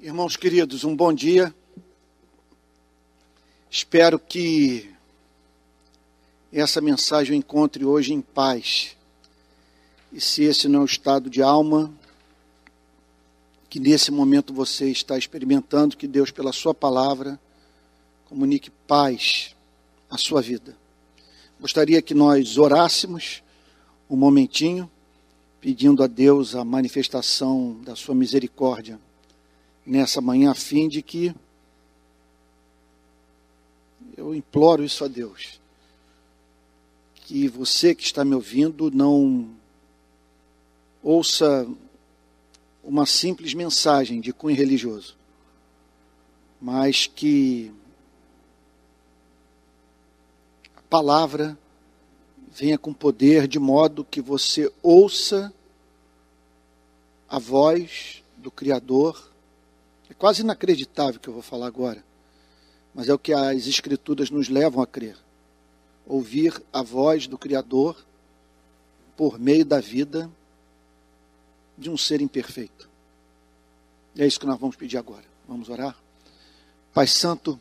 Irmãos queridos, um bom dia. Espero que essa mensagem eu encontre hoje em paz. E se esse não é o estado de alma que nesse momento você está experimentando, que Deus, pela Sua palavra, comunique paz à sua vida. Gostaria que nós orássemos um momentinho, pedindo a Deus a manifestação da Sua misericórdia nessa manhã, a fim de que eu imploro isso a Deus, que você que está me ouvindo não ouça uma simples mensagem de cunho religioso, mas que a palavra venha com poder de modo que você ouça a voz do Criador. É quase inacreditável o que eu vou falar agora, mas é o que as Escrituras nos levam a crer. Ouvir a voz do Criador por meio da vida de um ser imperfeito. E é isso que nós vamos pedir agora. Vamos orar? Pai Santo,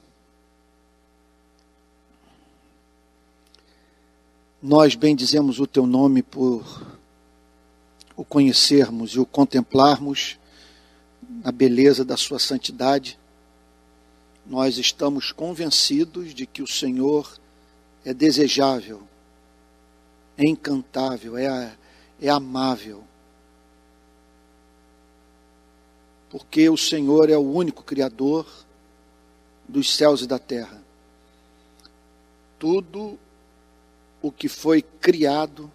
nós bendizemos o Teu nome por o conhecermos e o contemplarmos na beleza da Sua santidade. Nós estamos convencidos de que o Senhor é desejável, é encantável, é, é amável porque o Senhor é o único Criador dos céus e da terra. Tudo o que foi criado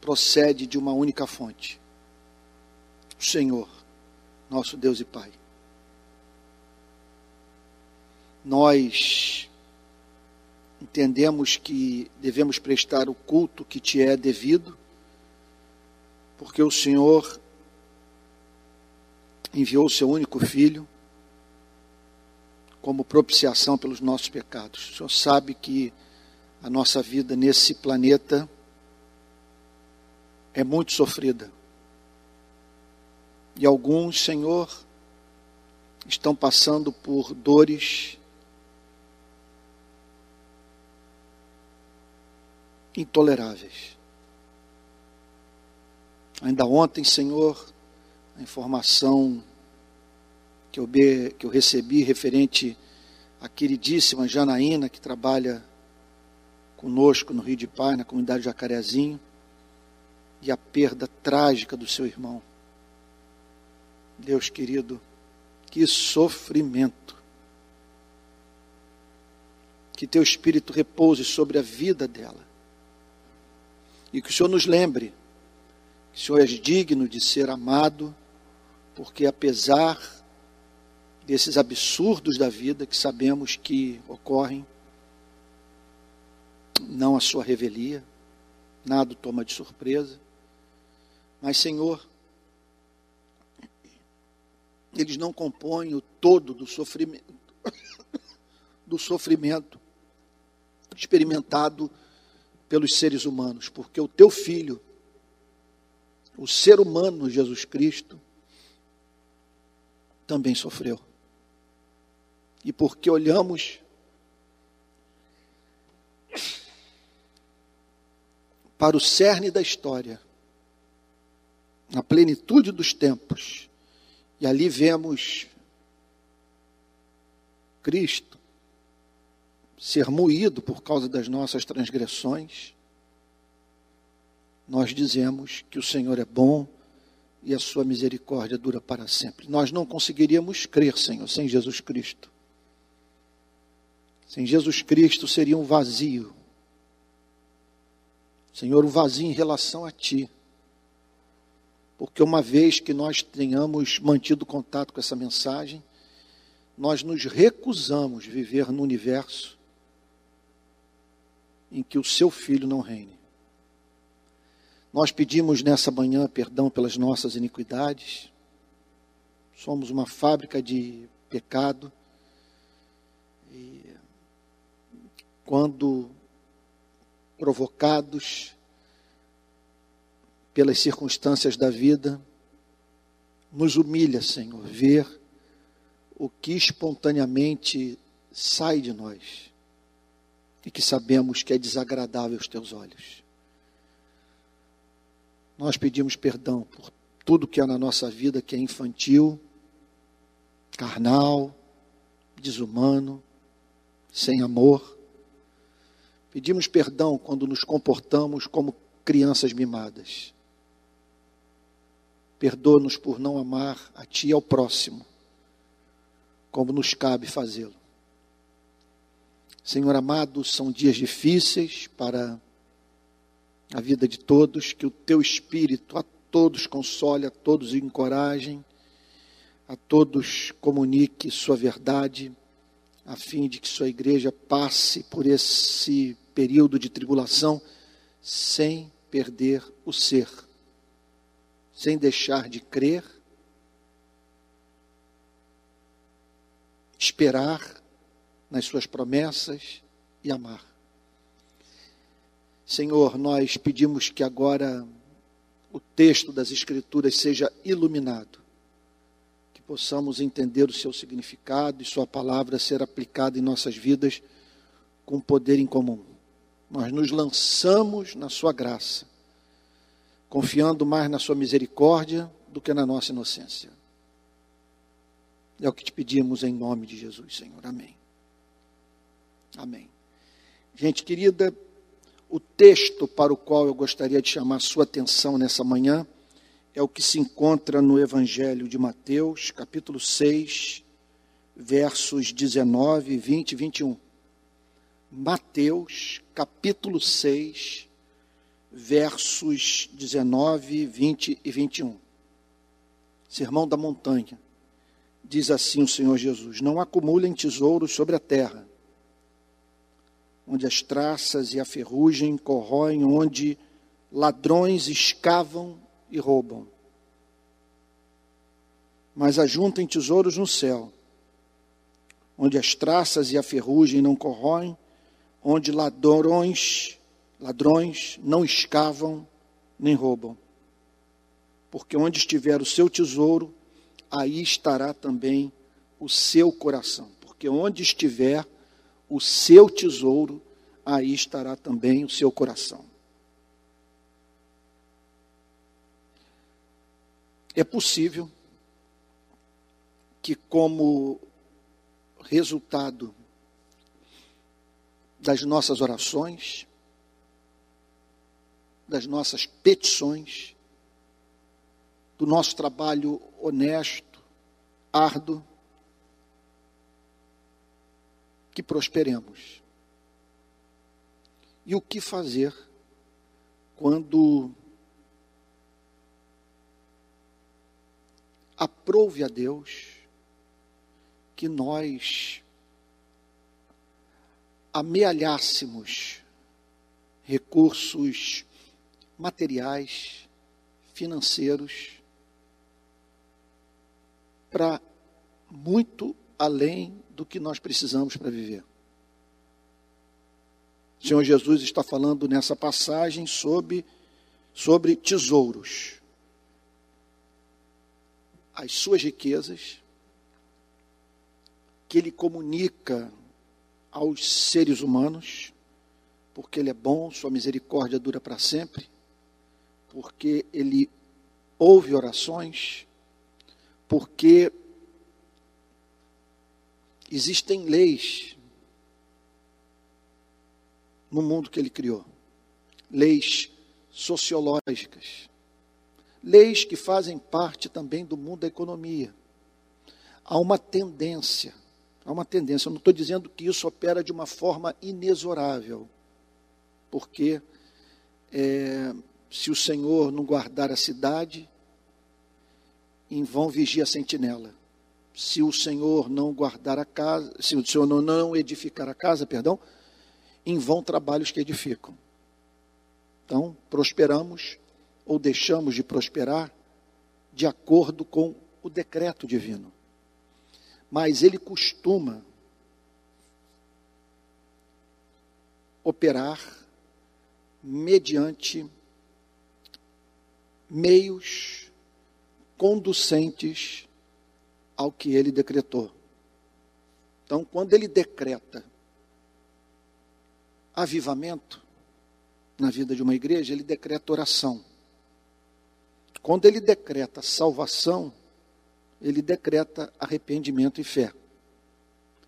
procede de uma única fonte: o Senhor, nosso Deus e Pai. Nós entendemos que devemos prestar o culto que te é devido, porque o Senhor enviou o seu único filho como propiciação pelos nossos pecados. O Senhor sabe que a nossa vida nesse planeta é muito sofrida. E alguns, Senhor, estão passando por dores intoleráveis. Ainda ontem, Senhor, a informação que eu, recebi referente à queridíssima Janaína, que trabalha conosco no Rio de Paz, na comunidade de Jacarezinho, e a perda trágica do seu irmão. Deus querido, que sofrimento. Que teu espírito repouse sobre a vida dela. E que o Senhor nos lembre que o Senhor é digno de ser amado porque apesar desses absurdos da vida que sabemos que ocorrem, não a sua revelia, nada toma de surpresa, mas Senhor, eles não compõem o todo do sofrimento, do sofrimento experimentado pelos seres humanos, porque o teu filho, o ser humano Jesus Cristo, também sofreu. E porque olhamos para o cerne da história, na plenitude dos tempos, e ali vemos Cristo ser moído por causa das nossas transgressões, nós dizemos que o Senhor é bom e a sua misericórdia dura para sempre. Nós não conseguiríamos crer, Senhor, sem Jesus Cristo. Sem Jesus Cristo seria um vazio. Senhor, um vazio em relação a Ti. Porque uma vez que nós tenhamos mantido contato com essa mensagem, nós nos recusamos viver no universo em que o Seu Filho não reine. Nós pedimos nessa manhã perdão pelas nossas iniquidades. Somos uma fábrica de pecado. E quando provocados pelas circunstâncias da vida. Nos humilha, Senhor, ver o que espontaneamente sai de nós e que sabemos que é desagradável aos teus olhos. Nós pedimos perdão por tudo que há na nossa vida que é infantil, carnal, desumano, sem amor. Pedimos perdão quando nos comportamos como crianças mimadas. Perdoa-nos por não amar a Ti e ao próximo, como nos cabe fazê-lo. Senhor amado, são dias difíceis para a vida de todos, que o Teu Espírito a todos console, a todos encorajem, a todos comunique Sua verdade, a fim de que Sua igreja passe por esse período de tribulação sem perder o ser sem deixar de crer, esperar nas Suas promessas e amar. Senhor, nós pedimos que agora o texto das Escrituras seja iluminado, que possamos entender o seu significado e Sua palavra ser aplicada em nossas vidas com poder em comum. Nós nos lançamos na Sua graça confiando mais na Sua misericórdia do que na nossa inocência. É o que te pedimos em nome de Jesus, Senhor. Amém. Amém. Gente querida, o texto para o qual eu gostaria de chamar sua atenção nessa manhã é o que se encontra no Evangelho de Mateus, capítulo 6, versos 19, 20 e 21. Mateus, capítulo 6, versos 19, 20 e 21. Sermão da montanha. Diz assim o Senhor Jesus: Não acumulem tesouros sobre a terra, onde as traças e a ferrugem corroem, onde ladrões escavam e roubam. Mas ajuntem tesouros no céu, onde as traças e a ferrugem não corroem, onde ladrões Ladrões não escavam nem roubam. Porque onde estiver o seu tesouro, aí estará também o seu coração. Porque onde estiver o seu tesouro, aí estará também o seu coração. É possível que, como resultado das nossas orações, das nossas petições, do nosso trabalho honesto, árduo, que prosperemos. E o que fazer quando aprove a Deus que nós amealhássemos recursos materiais, financeiros, para muito além do que nós precisamos para viver. O Senhor Jesus está falando nessa passagem sobre, sobre tesouros. As suas riquezas, que Ele comunica aos seres humanos, porque Ele é bom, Sua misericórdia dura para sempre porque ele ouve orações, porque existem leis no mundo que ele criou leis sociológicas, leis que fazem parte também do mundo da economia. Há uma tendência, há uma tendência, eu não estou dizendo que isso opera de uma forma inexorável, porque é, se o Senhor não guardar a cidade, em vão vigia a sentinela. Se o Senhor não guardar a casa, se o Senhor não edificar a casa, perdão, em vão trabalhos que edificam. Então, prosperamos ou deixamos de prosperar de acordo com o decreto divino. Mas ele costuma operar mediante meios conducentes ao que ele decretou. Então, quando ele decreta avivamento na vida de uma igreja, ele decreta oração. Quando ele decreta salvação, ele decreta arrependimento e fé.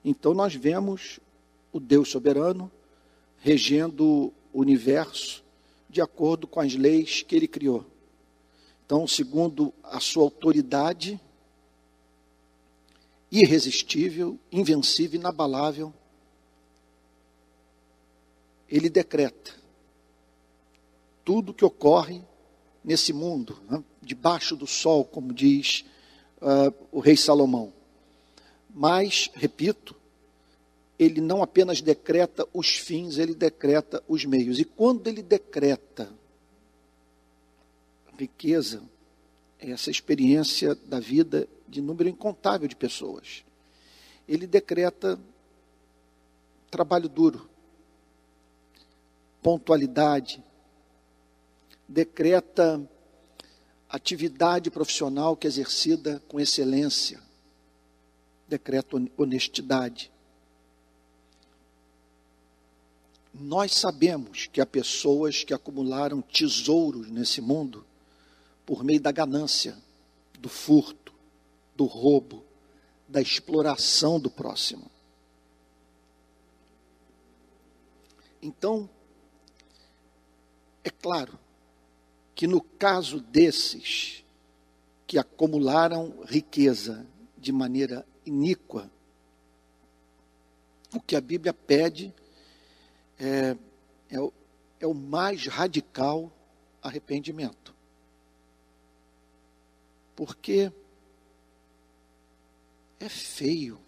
Então nós vemos o Deus soberano regendo o universo de acordo com as leis que ele criou. Então, segundo a sua autoridade irresistível, invencível, inabalável, ele decreta tudo que ocorre nesse mundo, né, debaixo do sol, como diz uh, o rei Salomão. Mas, repito, ele não apenas decreta os fins, ele decreta os meios. E quando ele decreta riqueza, é essa experiência da vida de número incontável de pessoas. Ele decreta trabalho duro, pontualidade, decreta atividade profissional que é exercida com excelência, decreta honestidade. Nós sabemos que há pessoas que acumularam tesouros nesse mundo por meio da ganância, do furto, do roubo, da exploração do próximo. Então, é claro que no caso desses que acumularam riqueza de maneira iníqua, o que a Bíblia pede é, é, o, é o mais radical arrependimento. Porque é feio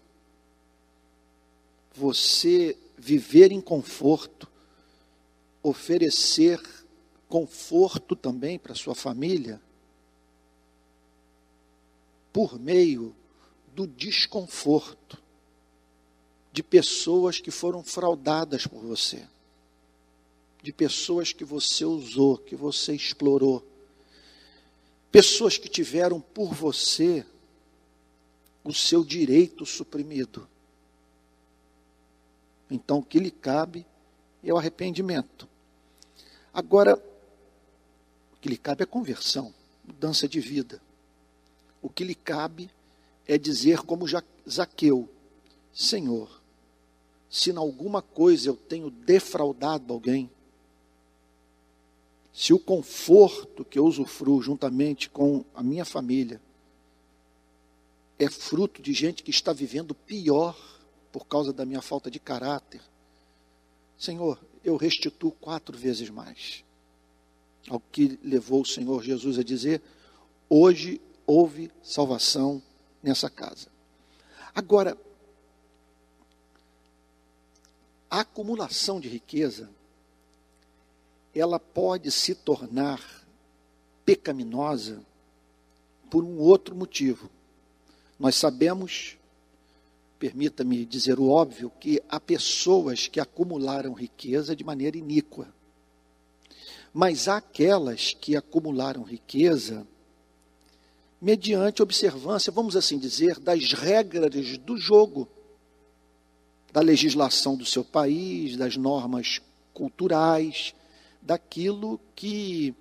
você viver em conforto, oferecer conforto também para sua família, por meio do desconforto de pessoas que foram fraudadas por você, de pessoas que você usou, que você explorou, pessoas que tiveram por você o seu direito suprimido. Então, o que lhe cabe é o arrependimento. Agora, o que lhe cabe é conversão, mudança de vida. O que lhe cabe é dizer, como Zaqueu: Senhor, se em alguma coisa eu tenho defraudado alguém, se o conforto que eu usufruo juntamente com a minha família é fruto de gente que está vivendo pior por causa da minha falta de caráter, Senhor, eu restituo quatro vezes mais. Ao que levou o Senhor Jesus a dizer: hoje houve salvação nessa casa. Agora, a acumulação de riqueza, ela pode se tornar pecaminosa por um outro motivo. Nós sabemos, permita-me dizer o óbvio, que há pessoas que acumularam riqueza de maneira iníqua. Mas aquelas que acumularam riqueza mediante observância, vamos assim dizer, das regras do jogo da legislação do seu país, das normas culturais, daquilo que,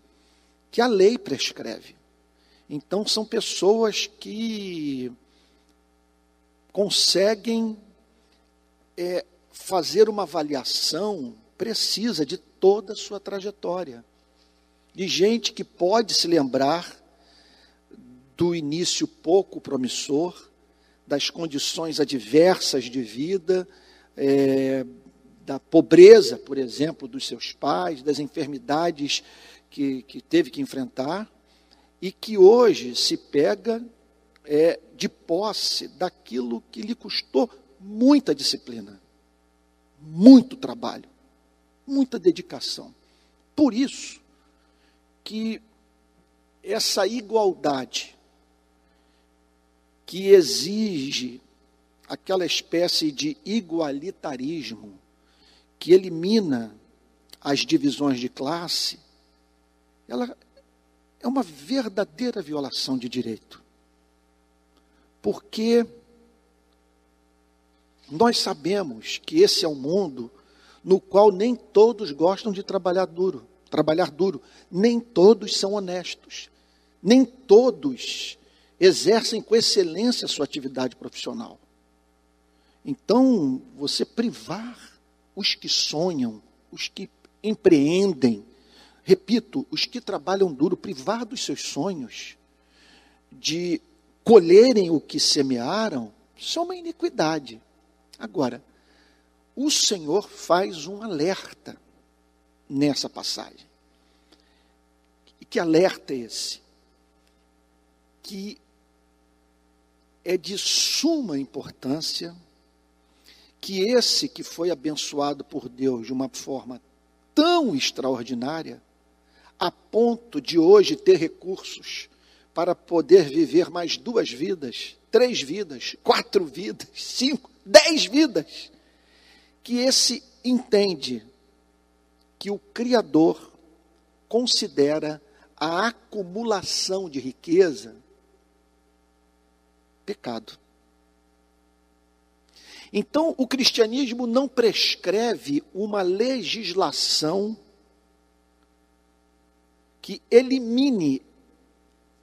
que a lei prescreve. Então, são pessoas que conseguem é, fazer uma avaliação precisa de toda a sua trajetória. De gente que pode se lembrar do início pouco promissor, das condições adversas de vida, é, da pobreza, por exemplo, dos seus pais, das enfermidades que, que teve que enfrentar, e que hoje se pega é, de posse daquilo que lhe custou muita disciplina, muito trabalho, muita dedicação. Por isso que essa igualdade que exige aquela espécie de igualitarismo que elimina as divisões de classe, ela é uma verdadeira violação de direito. Porque nós sabemos que esse é um mundo no qual nem todos gostam de trabalhar duro, trabalhar duro, nem todos são honestos, nem todos exercem com excelência a sua atividade profissional. Então, você privar os que sonham, os que empreendem, repito, os que trabalham duro, privar dos seus sonhos, de colherem o que semearam, isso é uma iniquidade. Agora, o Senhor faz um alerta nessa passagem. E que alerta é esse? Que é de suma importância que esse que foi abençoado por Deus de uma forma tão extraordinária, a ponto de hoje ter recursos para poder viver mais duas vidas, três vidas, quatro vidas, cinco, dez vidas, que esse entende que o Criador considera a acumulação de riqueza pecado. Então, o cristianismo não prescreve uma legislação que elimine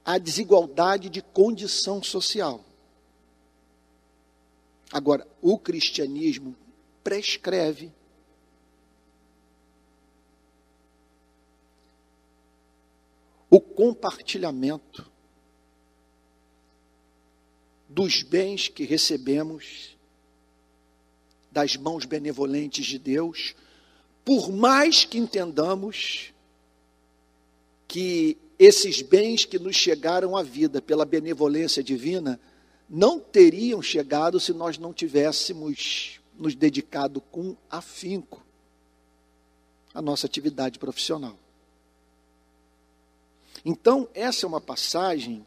a desigualdade de condição social. Agora, o cristianismo prescreve. O compartilhamento dos bens que recebemos das mãos benevolentes de Deus, por mais que entendamos que esses bens que nos chegaram à vida pela benevolência divina não teriam chegado se nós não tivéssemos nos dedicado com afinco à nossa atividade profissional. Então, essa é uma passagem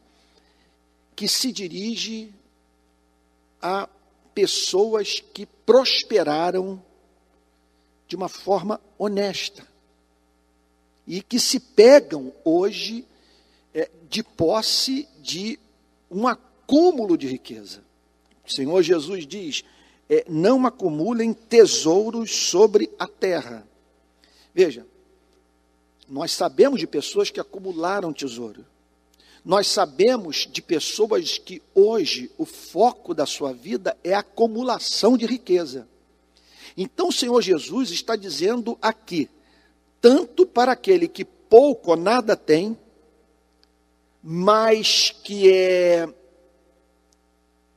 que se dirige a pessoas que prosperaram de uma forma honesta e que se pegam hoje é, de posse de um acúmulo de riqueza. O Senhor Jesus diz: é, não acumulem tesouros sobre a terra. Veja, nós sabemos de pessoas que acumularam tesouro. Nós sabemos de pessoas que hoje o foco da sua vida é a acumulação de riqueza. Então o Senhor Jesus está dizendo aqui, tanto para aquele que pouco ou nada tem, mas que é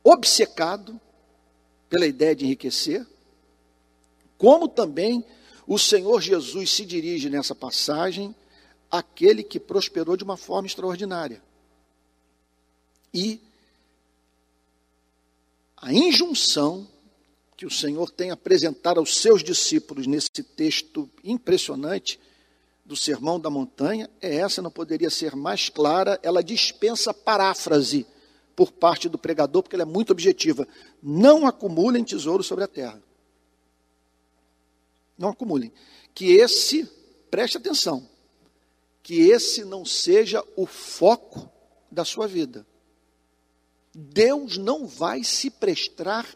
obcecado pela ideia de enriquecer, como também o Senhor Jesus se dirige nessa passagem àquele que prosperou de uma forma extraordinária. E a injunção que o Senhor tem apresentado aos seus discípulos nesse texto impressionante do Sermão da Montanha é essa, não poderia ser mais clara, ela dispensa paráfrase por parte do pregador, porque ela é muito objetiva. Não acumulem tesouro sobre a terra. Não acumulem. Que esse, preste atenção, que esse não seja o foco da sua vida. Deus não vai se prestar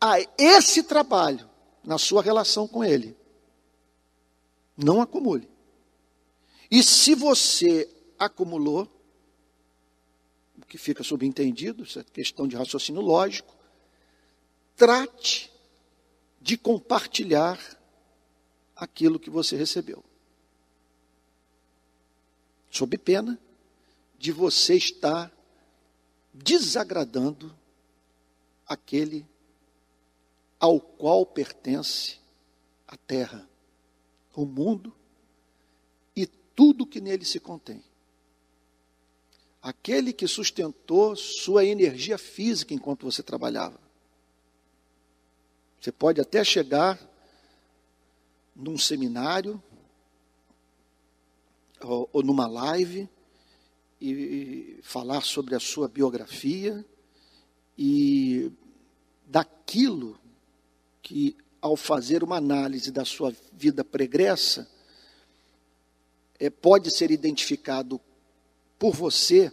a esse trabalho na sua relação com Ele. Não acumule. E se você acumulou, que fica subentendido, isso é questão de raciocínio lógico, trate de compartilhar aquilo que você recebeu. Sob pena de você estar desagradando aquele ao qual pertence a terra, o mundo e tudo que nele se contém. Aquele que sustentou sua energia física enquanto você trabalhava. Você pode até chegar num seminário ou, ou numa live e falar sobre a sua biografia e daquilo que, ao fazer uma análise da sua vida pregressa, é, pode ser identificado por você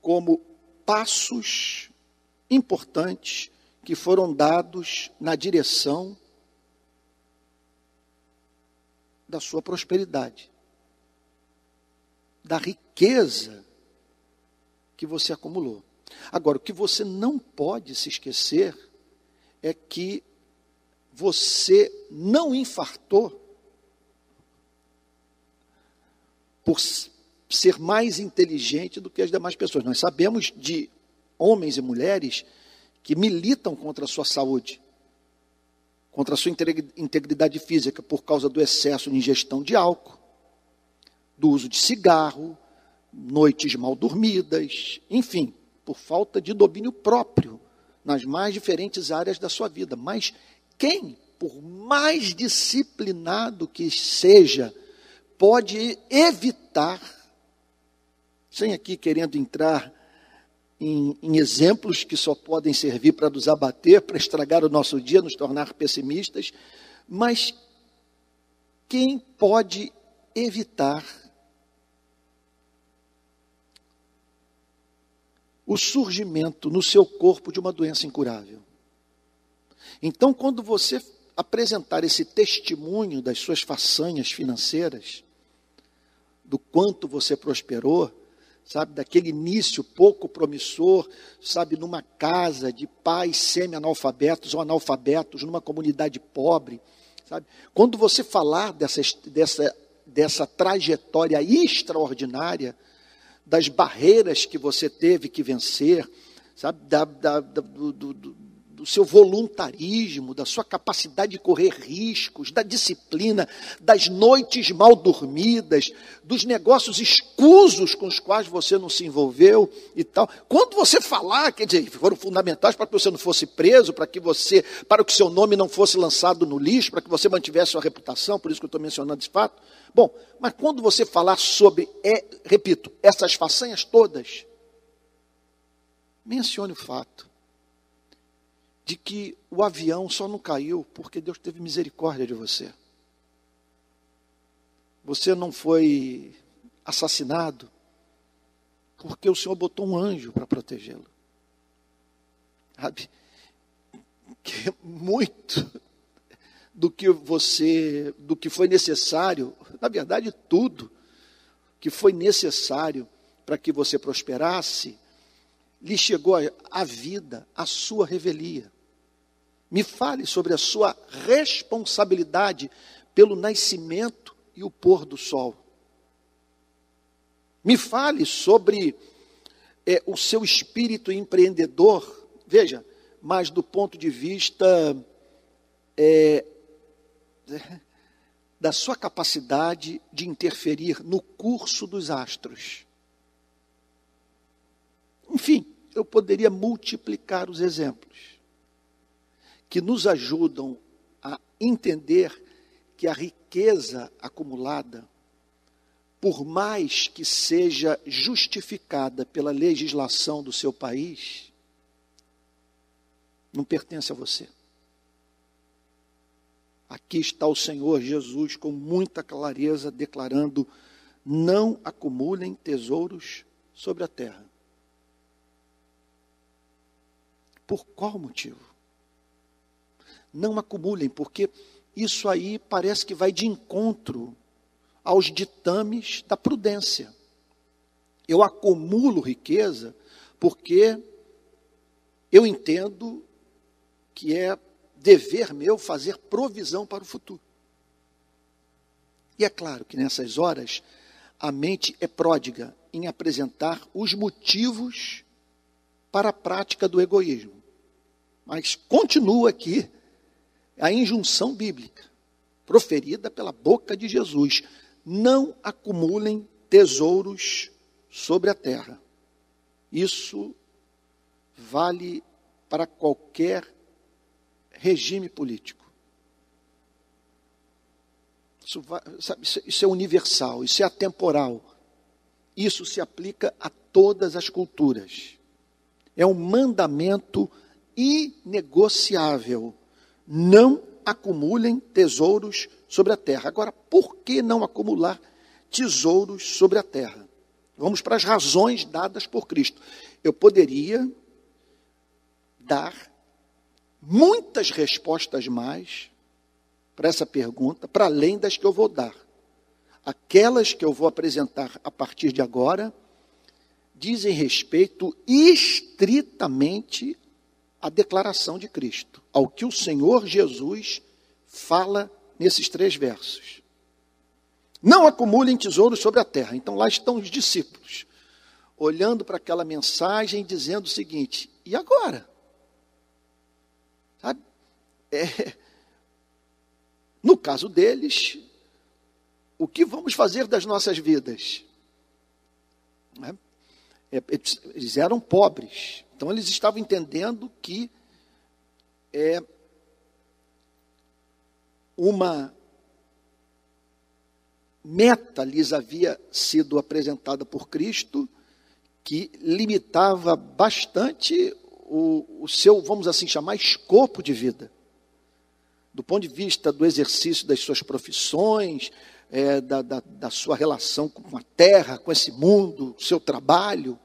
como passos importantes que foram dados na direção da sua prosperidade, da riqueza que você acumulou. Agora, o que você não pode se esquecer é que você não infartou por ser mais inteligente do que as demais pessoas. Nós sabemos de homens e mulheres que militam contra a sua saúde, contra a sua integridade física por causa do excesso de ingestão de álcool, do uso de cigarro, noites mal dormidas, enfim, por falta de domínio próprio nas mais diferentes áreas da sua vida. Mas quem, por mais disciplinado que seja, pode evitar, sem aqui querendo entrar em, em, exemplos que só podem servir para nos abater, para estragar o nosso dia, nos tornar pessimistas, mas quem pode evitar o surgimento no seu corpo de uma doença incurável? Então, quando você apresentar esse testemunho das suas façanhas financeiras, do quanto você prosperou, sabe, daquele início pouco promissor, sabe, numa casa de pais semi-analfabetos ou analfabetos, numa comunidade pobre, sabe? Quando você falar dessa, dessa, dessa trajetória extraordinária, das barreiras que você teve que vencer, sabe, da, da, da do, do, do seu voluntarismo, da sua capacidade de correr riscos, da disciplina, das noites mal dormidas, dos negócios escusos com os quais você não se envolveu e tal. Quando você falar, quer dizer, foram fundamentais para que você não fosse preso, para que você, para que seu nome não fosse lançado no lixo, para que você mantivesse sua reputação, por isso que eu estou mencionando esse fato. Bom, mas quando você falar sobre, é, repito, essas façanhas todas, mencione o fato de que o avião só não caiu porque Deus teve misericórdia de você. Você não foi assassinado porque o Senhor botou um anjo para protegê-lo. Sabe? Que muito do que você, do que foi necessário, na verdade tudo que foi necessário para que você prosperasse, lhe chegou a vida, a sua revelia. Me fale sobre a sua responsabilidade pelo nascimento e o pôr do sol. Me fale sobre é, o seu espírito empreendedor, veja, mas do ponto de vista é, da sua capacidade de interferir no curso dos astros. Enfim, eu poderia multiplicar os exemplos que nos ajudam a entender que a riqueza acumulada, por mais que seja justificada pela legislação do seu país, não pertence a você. Aqui está o Senhor Jesus com muita clareza declarando: não acumulem tesouros sobre a terra. Por qual motivo? Não acumulem, porque isso aí parece que vai de encontro aos ditames da prudência. Eu acumulo riqueza porque eu entendo que é dever meu fazer provisão para o futuro. E é claro que nessas horas a mente é pródiga em apresentar os motivos para a prática do egoísmo. Mas continua aqui a injunção bíblica, proferida pela boca de Jesus: não acumulem tesouros sobre a terra. Isso vale para qualquer regime político. Isso, sabe, isso é universal, isso é atemporal. Isso se aplica a todas as culturas. É um mandamento inegociável não acumulem tesouros sobre a terra. Agora, por que não acumular tesouros sobre a terra. Vamos para as razões dadas por Cristo. Eu poderia dar muitas respostas mais para essa pergunta, para além das que eu vou dar. Aquelas que eu vou apresentar a partir de agora dizem respeito estritamente à declaração de Cristo, ao que o Senhor Jesus fala nesses três versos. Não acumulem tesouros sobre a terra. Então lá estão os discípulos, olhando para aquela mensagem, dizendo o seguinte: e agora? Sabe? É, no caso deles, o que vamos fazer das nossas vidas? É, é eles eram pobres, então eles estavam entendendo que é uma meta lhes havia sido apresentada por Cristo que limitava bastante o, o, seu, vamos assim chamar, escopo de vida. Do ponto de vista do exercício das suas profissões, é, da, da, da sua relação com a terra, com esse mundo, seu trabalho,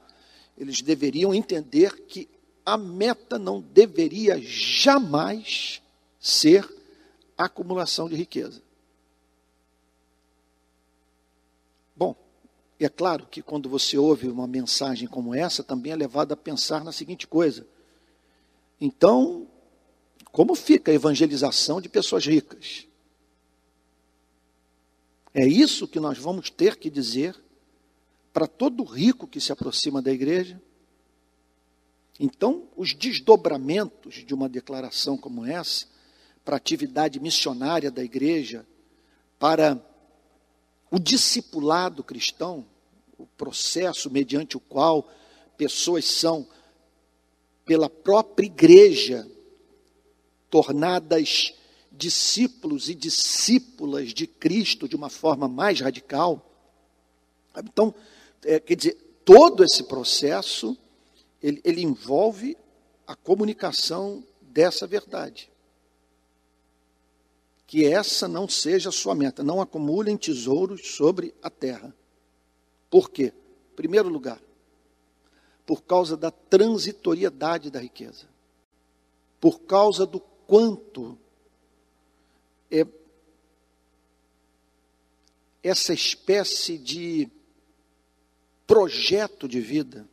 eles deveriam entender que a meta não deveria jamais ser acumulação de riqueza. Bom, é claro que quando você ouve uma mensagem como essa, também é levado a pensar na seguinte coisa. Então, como fica a evangelização de pessoas ricas? É isso que nós vamos ter que dizer para todo rico que se aproxima da igreja? Então, os desdobramentos de uma declaração como essa, para a atividade missionária da igreja, para o discipulado cristão, o processo mediante o qual pessoas são, pela própria igreja, tornadas discípulos e discípulas de Cristo de uma forma mais radical. Então, é, quer dizer, todo esse processo, ele, ele envolve a comunicação dessa verdade que essa não seja a sua meta. Não acumulem tesouros sobre a terra. Por quê? Em primeiro lugar, por causa da transitoriedade da riqueza. Por causa do quanto é essa espécie de projeto de vida,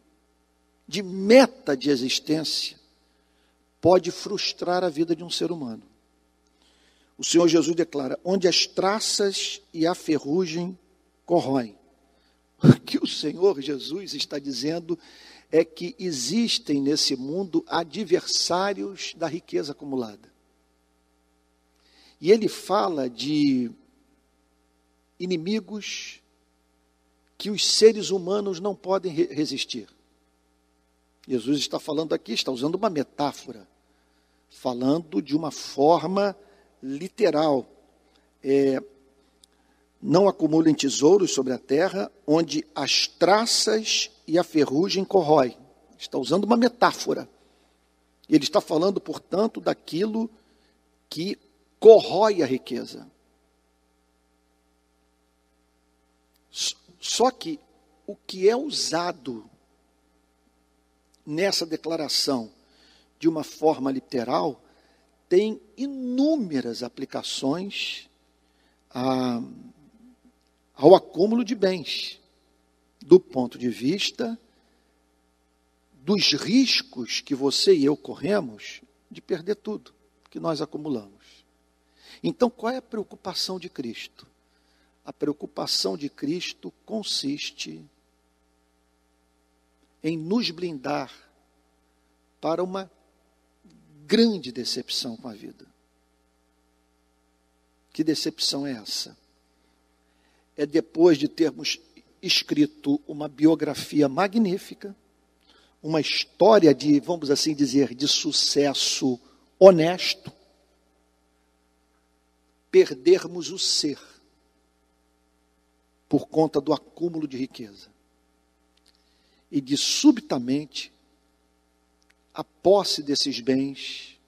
de meta de existência, pode frustrar a vida de um ser humano. O Senhor Jesus declara: onde as traças e a ferrugem corroem. O que o Senhor Jesus está dizendo é que existem nesse mundo adversários da riqueza acumulada. E ele fala de inimigos que os seres humanos não podem resistir. Jesus está falando aqui, está usando uma metáfora, falando de uma forma literal. É, não acumulem tesouros sobre a terra, onde as traças e a ferrugem corrói. Está usando uma metáfora. Ele está falando, portanto, daquilo que corrói a riqueza. Só que o que é usado nessa declaração de uma forma literal tem inúmeras aplicações a, ao acúmulo de bens, do ponto de vista dos riscos que você e eu corremos de perder tudo que nós acumulamos. Então, qual é a preocupação de Cristo? A preocupação de Cristo consiste em nos blindar para uma grande decepção com a vida. Que decepção é essa? É depois de termos escrito uma biografia magnífica, uma história de, vamos assim dizer, de sucesso honesto, perdermos o ser por conta do acúmulo de riqueza. E de subitamente a posse desses bens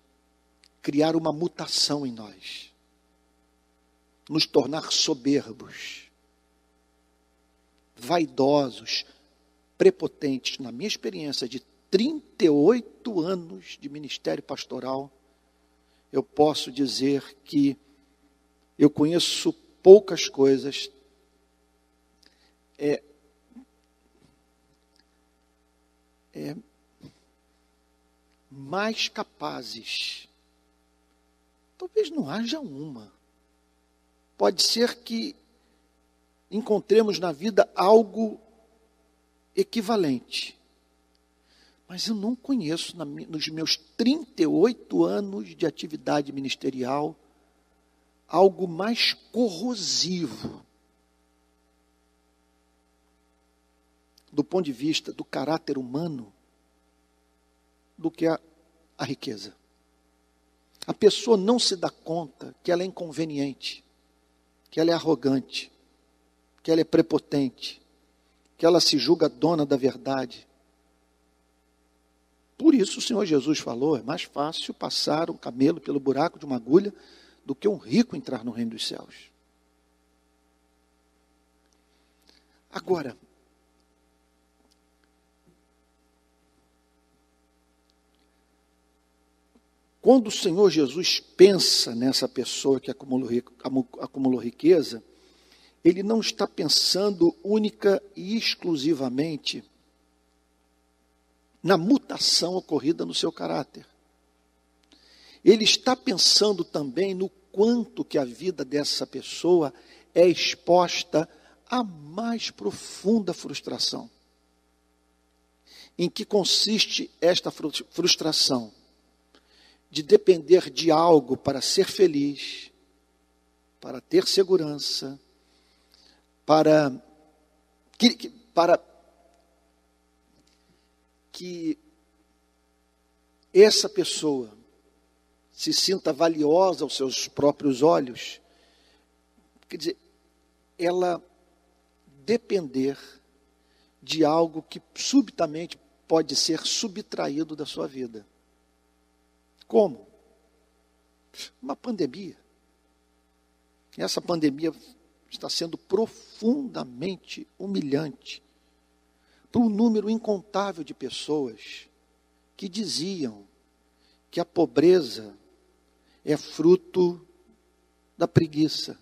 criar uma mutação em nós, nos tornar soberbos, vaidosos, prepotentes. Na minha experiência de 38 anos de ministério pastoral, eu posso dizer que eu conheço poucas coisas é, é, mais capazes. Talvez não haja uma. Pode ser que encontremos na vida algo equivalente. Mas eu não conheço, nos meus 38 anos de atividade ministerial, algo mais corrosivo do ponto de vista do caráter humano do que a, a riqueza. A pessoa não se dá conta que ela é inconveniente, que ela é arrogante, que ela é prepotente, que ela se julga dona da verdade. Por isso o Senhor Jesus falou: é mais fácil passar um camelo pelo buraco de uma agulha do que um rico entrar no reino dos céus. Agora, quando o Senhor Jesus pensa nessa pessoa que acumulou, riqueza, ele não está pensando única e exclusivamente na mutação ocorrida no seu caráter ele está pensando também no quanto que a vida dessa pessoa é exposta à mais profunda frustração. Em que consiste esta frustração? De depender de algo para ser feliz, para ter segurança, para que, para que essa pessoa se sinta valiosa aos seus próprios olhos. Quer dizer, ela depender de algo que subitamente pode ser subtraído da sua vida. Como? Uma pandemia. Essa pandemia está sendo profundamente humilhante para um número incontável de pessoas que diziam que a pobreza é fruto da preguiça,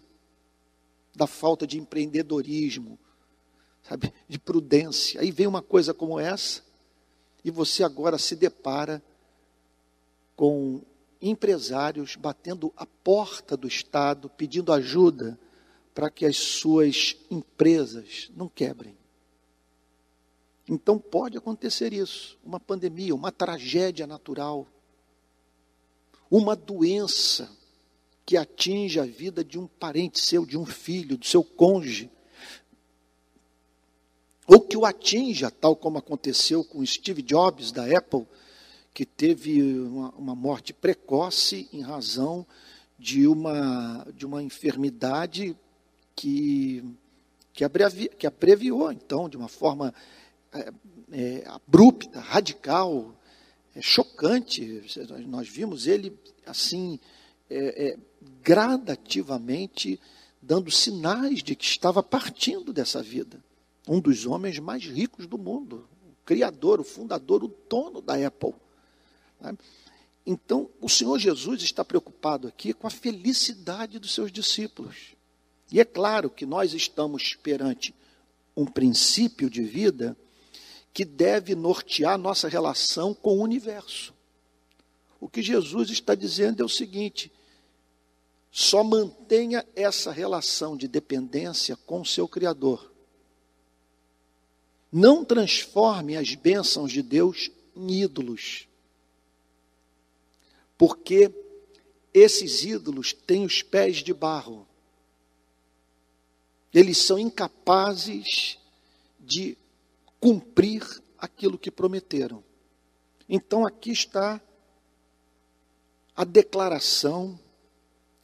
da falta de empreendedorismo, sabe, de prudência. Aí vem uma coisa como essa, e você agora se depara com empresários batendo a porta do Estado, pedindo ajuda para que as suas empresas não quebrem. Então pode acontecer isso, uma pandemia, uma tragédia natural. Uma doença que atinge a vida de um parente seu, de um filho, do seu cônjuge, ou que o atinja, tal como aconteceu com Steve Jobs da Apple, que teve uma, uma morte precoce em razão de uma, de uma enfermidade que, que, abrevi, que abreviou, então, de uma forma é, é, abrupta, radical, é chocante. Nós vimos ele assim, é, é, gradativamente dando sinais de que estava partindo dessa vida. Um dos homens mais ricos do mundo, o criador, o fundador, o dono da Apple. Então, o Senhor Jesus está preocupado aqui com a felicidade dos seus discípulos. E é claro que nós estamos perante um princípio de vida que deve nortear nossa relação com o universo. O que Jesus está dizendo é o seguinte: só mantenha essa relação de dependência com o seu Criador. Não transforme as bênçãos de Deus em ídolos. Porque esses ídolos têm os pés de barro. Eles são incapazes de cumprir aquilo que prometeram. Então aqui está a declaração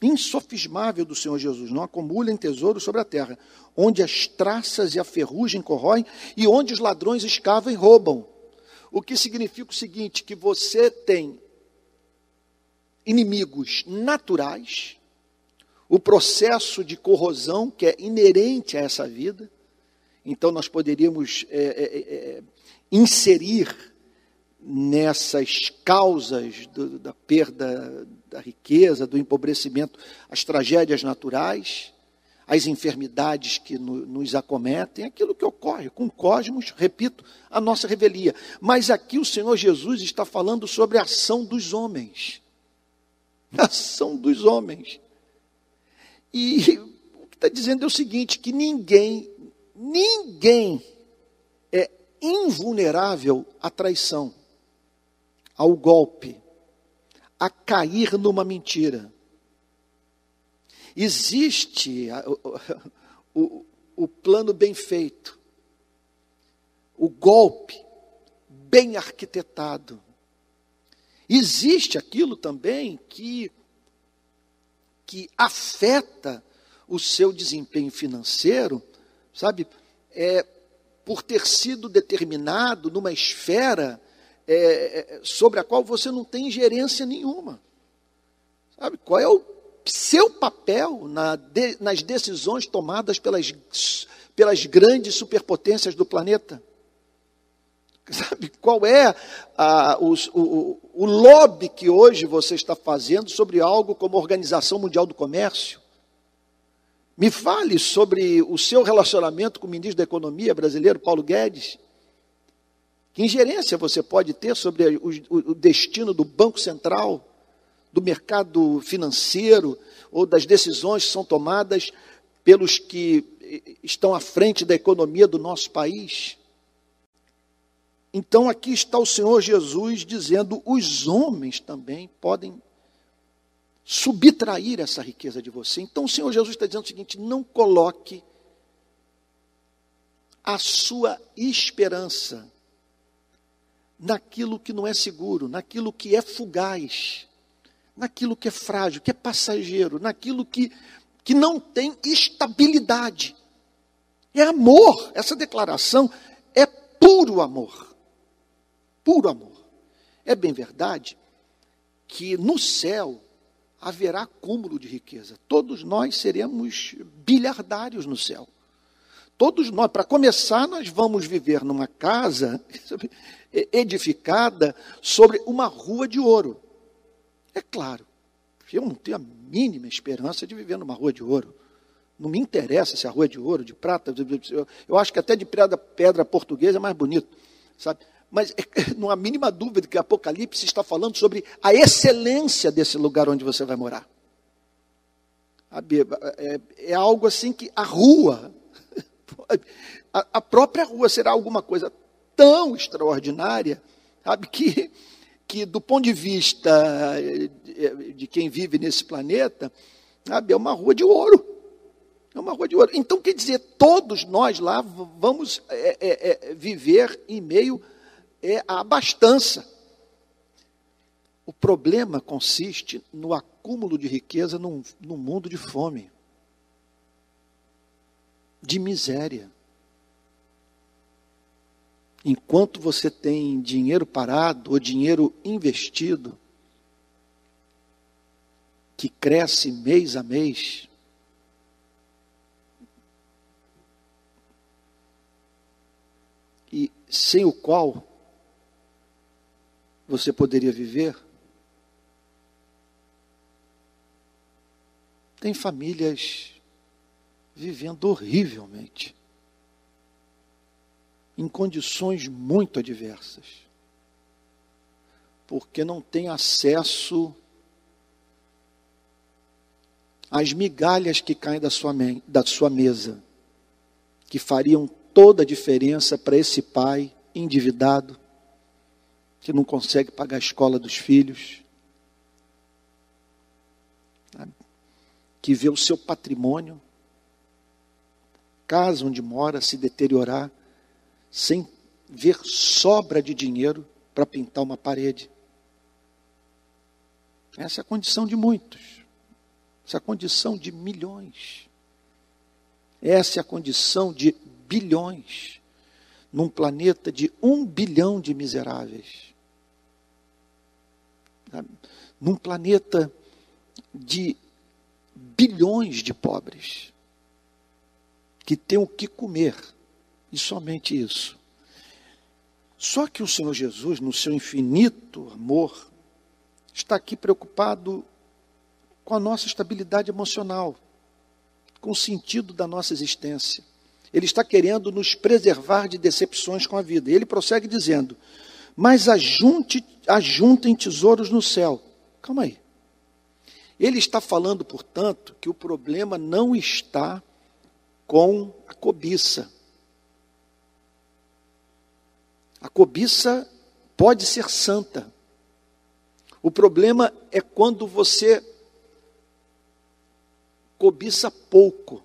insofismável do Senhor Jesus: não acumulem tesouro sobre a terra, onde as traças e a ferrugem corroem e onde os ladrões escavam e roubam. O que significa o seguinte: que você tem inimigos naturais, o processo de corrosão que é inerente a essa vida, então nós poderíamos é, é, é, inserir nessas causas do, da perda da riqueza, do empobrecimento, as tragédias naturais, as enfermidades que no, nos acometem, aquilo que ocorre com o cosmos, repito, a nossa revelia. Mas aqui o Senhor Jesus está falando sobre a ação dos homens. Ação dos homens. E o que está dizendo é o seguinte: que ninguém, ninguém é invulnerável à traição, ao golpe, a cair numa mentira. Existe o, o, o plano bem feito, o golpe bem arquitetado. Existe aquilo também que, que afeta o seu desempenho financeiro, sabe, é, por ter sido determinado numa esfera é, é sobre a qual você não tem gerência nenhuma. Sabe, qual é o seu papel na de, nas decisões tomadas pelas, pelas grandes superpotências do planeta. Sabe qual é a, o, o, o lobby que hoje você está fazendo sobre algo como a Organização Mundial do Comércio? Me fale sobre o seu relacionamento com o ministro da Economia brasileiro, Paulo Guedes. Que ingerência você pode ter sobre o, o destino do Banco Central? do mercado financeiro ou das decisões que são tomadas pelos que estão à frente da economia do nosso país. Então aqui está o Senhor Jesus dizendo: os homens também podem subtrair essa riqueza de você. Então o Senhor Jesus está dizendo o seguinte: não coloque a sua esperança naquilo que não é seguro, naquilo que é fugaz naquilo que é frágil, que é passageiro, naquilo que, que não tem estabilidade. É amor. Essa declaração é puro amor. Puro amor. É bem verdade que no céu haverá acúmulo de riqueza. Todos nós seremos bilhardários no céu. Todos nós, para começar, nós vamos viver numa casa edificada sobre uma rua de ouro. É claro, eu não tenho a mínima esperança de viver numa rua de ouro. Não me interessa se a rua é de ouro, de prata. Eu acho que até de pedra portuguesa é mais bonito, sabe? Mas não há mínima dúvida que o Apocalipse está falando sobre a excelência desse lugar onde você vai morar. É, é algo assim que a rua, a própria rua será alguma coisa tão extraordinária, sabe, que que, do ponto de vista eh, de quem vive nesse planeta, sabe, é uma rua de ouro. É uma rua de ouro. Então, quer dizer, todos nós lá vamos é, é, é, viver em meio à abastança. O problema consiste no acúmulo de riqueza num, num mundo de fome, de miséria. Enquanto você tem dinheiro parado ou dinheiro investido, que cresce mês a mês, e sem o qual você poderia viver, tem famílias vivendo horrivelmente em condições muito adversas, porque não tem acesso às migalhas que caem da sua, da sua mesa, que fariam toda a diferença para esse pai endividado, que não consegue pagar a escola dos filhos, que vê o seu patrimônio, casa onde mora, se deteriorar, sem ver sobra de dinheiro para pintar uma parede. Essa é a condição de muitos. Essa é a condição de milhões. Essa é a condição de bilhões. Num planeta de um bilhão de miseráveis. Num planeta de bilhões de pobres. Que têm o que comer E somente isso. Só que o Senhor Jesus, no seu infinito amor, está aqui preocupado com a nossa estabilidade emocional, com o sentido da nossa existência. Ele está querendo nos preservar de decepções com a vida. Ele prossegue dizendo: Mas ajunte, ajuntem tesouros no céu. Calma aí. Ele está falando, portanto, que o problema não está com a cobiça. A cobiça pode ser santa. O problema é quando você cobiça pouco.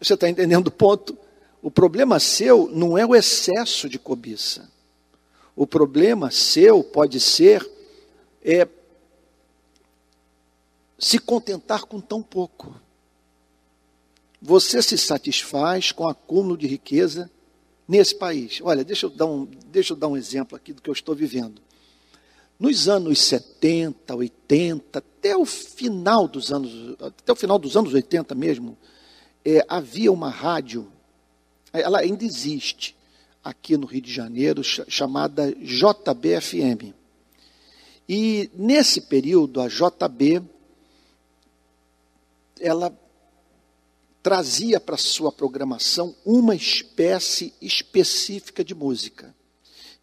Você está entendendo o ponto? O problema seu não é o excesso de cobiça. O problema seu pode ser é, se contentar com tão pouco. Você se satisfaz com o acúmulo de riqueza nesse país. Olha, deixa eu dar um, deixa eu dar um exemplo aqui do que eu estou vivendo. Nos anos 70, 80, até o final dos anos, até o final dos anos 80 mesmo, é, havia uma rádio, ela ainda existe aqui no Rio de Janeiro, chamada JBFM. E nesse período, a JB ela trazia para sua programação uma espécie específica de música,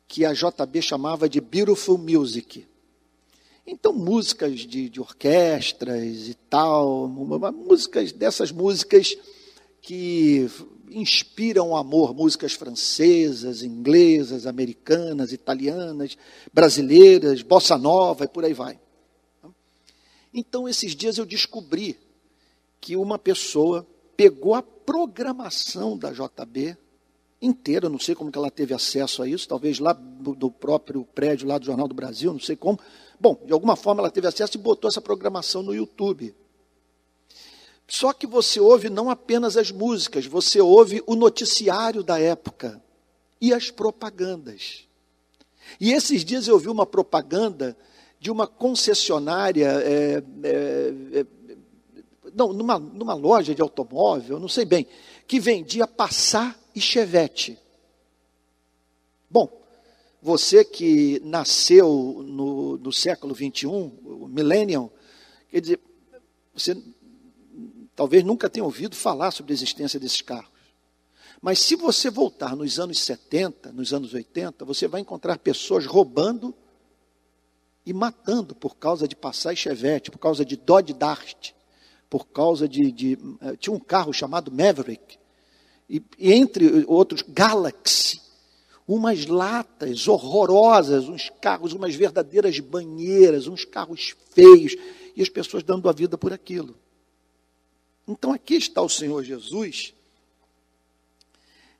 que a JB chamava de Beautiful Music. Então, músicas de, de orquestras e tal, músicas dessas músicas que inspiram amor, músicas francesas, inglesas, americanas, italianas, brasileiras, bossa nova e por aí vai. Então, esses dias eu descobri que uma pessoa pegou a programação da JB inteira, não sei como que ela teve acesso a isso, talvez lá do, próprio prédio lá do Jornal do Brasil, não sei como. Bom, de alguma forma ela teve acesso e botou essa programação no YouTube. Só que você ouve não apenas as músicas, você ouve o noticiário da época e as propagandas. E esses dias eu vi uma propaganda de uma concessionária é, é, é, não, numa, numa loja de automóvel, não sei bem, que vendia Passat e Chevette. Bom, você que nasceu no, no século 21, o millennium, quer dizer, você talvez nunca tenha ouvido falar sobre a existência desses carros. Mas se você voltar nos anos 70, nos anos 80, você vai encontrar pessoas roubando e matando por causa de Passat e Chevette, por causa de Dodge Dart, por causa de, de uh, tinha um carro chamado Maverick, e, e, entre outros, Galaxy, umas latas horrorosas, uns carros, umas verdadeiras banheiras, uns carros feios, e as pessoas dando a vida por aquilo. Então aqui está o Senhor Jesus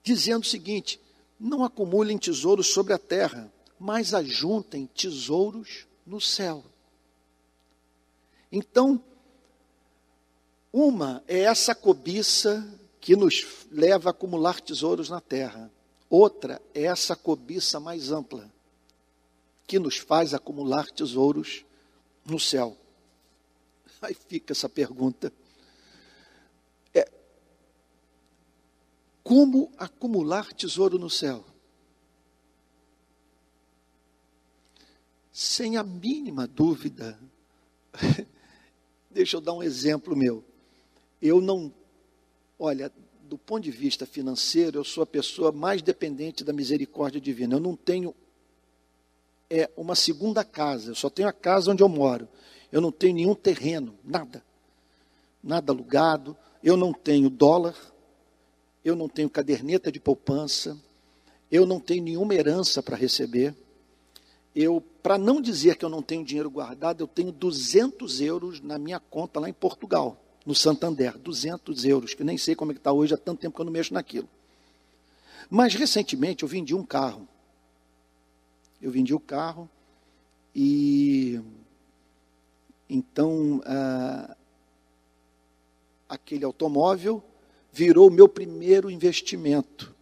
dizendo o seguinte: não acumulem tesouros sobre a terra, mas ajuntem tesouros no céu. Então, uma é essa cobiça que nos leva a acumular tesouros na terra. Outra é essa cobiça mais ampla, que nos faz acumular tesouros no céu. Aí fica essa pergunta. Como acumular tesouro no céu? Sem a mínima dúvida. Deixa eu dar um exemplo meu eu não, olha, do ponto de vista financeiro, eu sou a pessoa mais dependente da misericórdia divina. Eu não tenho é uma segunda casa, eu só tenho a casa onde eu moro. Eu não tenho nenhum terreno, nada. Nada alugado, eu não tenho dólar, eu não tenho caderneta de poupança, eu não tenho nenhuma herança para receber. Eu, para não dizer que eu não tenho dinheiro guardado, eu tenho 200 euros na minha conta lá em Portugal no Santander, 200 euros, que nem sei como é que está hoje, há tanto tempo que eu não mexo naquilo. Mas recentemente eu vendi um carro. Eu vendi o carro e então ah, aquele automóvel virou o meu primeiro investimento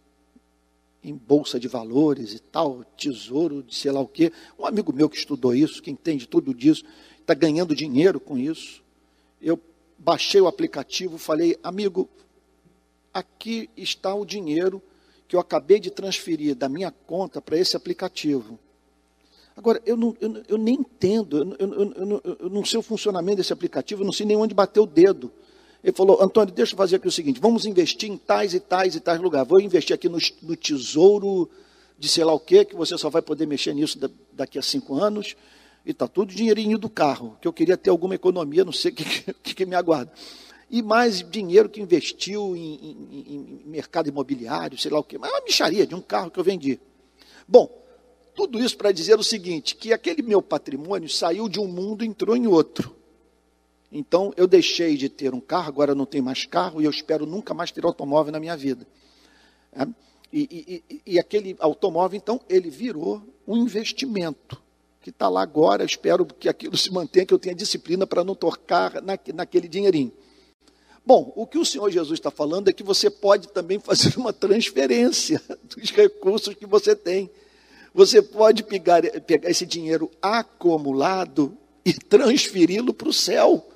em bolsa de valores e tal, tesouro de sei lá o quê. Um amigo meu que estudou isso, que entende tudo disso, está ganhando dinheiro com isso. Eu baixei o aplicativo, falei, amigo, aqui está o dinheiro que eu acabei de transferir da minha conta para esse aplicativo. Agora, eu, não, eu, eu nem entendo, eu, eu, eu, não sei o funcionamento desse aplicativo, eu não sei nem onde bater o dedo. Ele falou, Antônio, deixa eu fazer aqui o seguinte, vamos investir em tais e tais e tais lugares. Vou investir aqui no, no tesouro de sei lá o quê, que você só vai poder mexer nisso daqui a cinco anos, e está tudo dinheirinho do carro, que eu queria ter alguma economia, não sei o que, que, que me aguarda. E mais dinheiro que investiu em, em, em mercado imobiliário, sei lá o quê. Mas é uma micharia de um carro que eu vendi. Bom, tudo isso para dizer o seguinte: que aquele meu patrimônio saiu de um mundo e entrou em outro. Então eu deixei de ter um carro, agora não tenho mais carro e eu espero nunca mais ter automóvel na minha vida. É? E, e, e, aquele automóvel, então, ele virou um investimento que está lá agora. Espero que aquilo se mantenha, que eu tenha disciplina para não tocar na, naquele dinheirinho. Bom, o que o Senhor Jesus está falando é que você pode também fazer uma transferência dos recursos que você tem. Você pode pegar, pegar esse dinheiro acumulado e transferi-lo para o céu.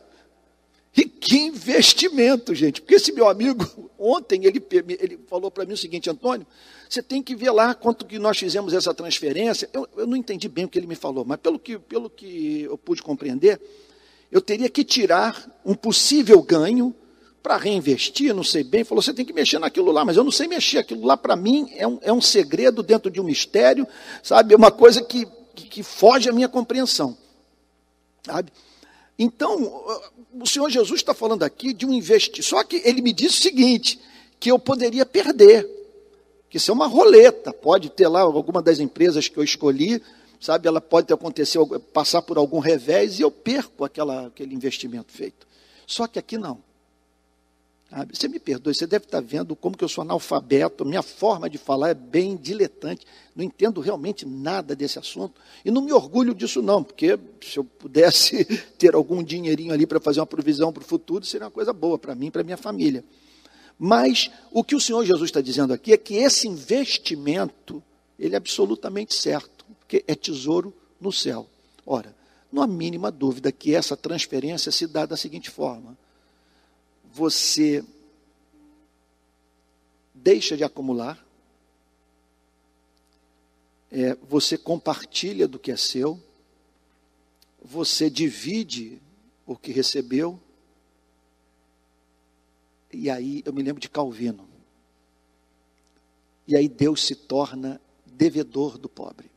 E que investimento, gente. Porque esse meu amigo, ontem, ele, ele falou para mim o seguinte, Antônio, você tem que ver lá quanto que nós fizemos essa transferência. Eu, eu não entendi bem o que ele me falou, mas pelo que, pelo que eu pude compreender, eu teria que tirar um possível ganho para reinvestir, não sei bem, falou, você tem que mexer naquilo lá, mas eu não sei mexer, aquilo lá para mim é um, é um segredo dentro de um mistério, sabe, é uma coisa que, que, que foge à minha compreensão, sabe. Então, o Senhor Jesus está falando aqui de um investimento, só que ele me disse o seguinte, que eu poderia perder, que isso é uma roleta, pode ter lá alguma das empresas que eu escolhi, sabe, ela pode ter acontecido, passar por algum revés e eu perco aquela, aquele investimento feito. Só que aqui não. Você me perdoe, você deve estar vendo como que eu sou analfabeto, minha forma de falar é bem diletante, não entendo realmente nada desse assunto, e não me orgulho disso não, porque se eu pudesse ter algum dinheirinho ali para fazer uma provisão para o futuro, seria uma coisa boa para mim e para minha família. Mas o que o Senhor Jesus está dizendo aqui é que esse investimento, ele é absolutamente certo, porque é tesouro no céu. Ora, não há mínima dúvida que essa transferência se dá da seguinte forma, você deixa de acumular, é, você compartilha do que é seu, você divide o que recebeu, e aí eu me lembro de Calvino. E aí Deus se torna devedor do pobre.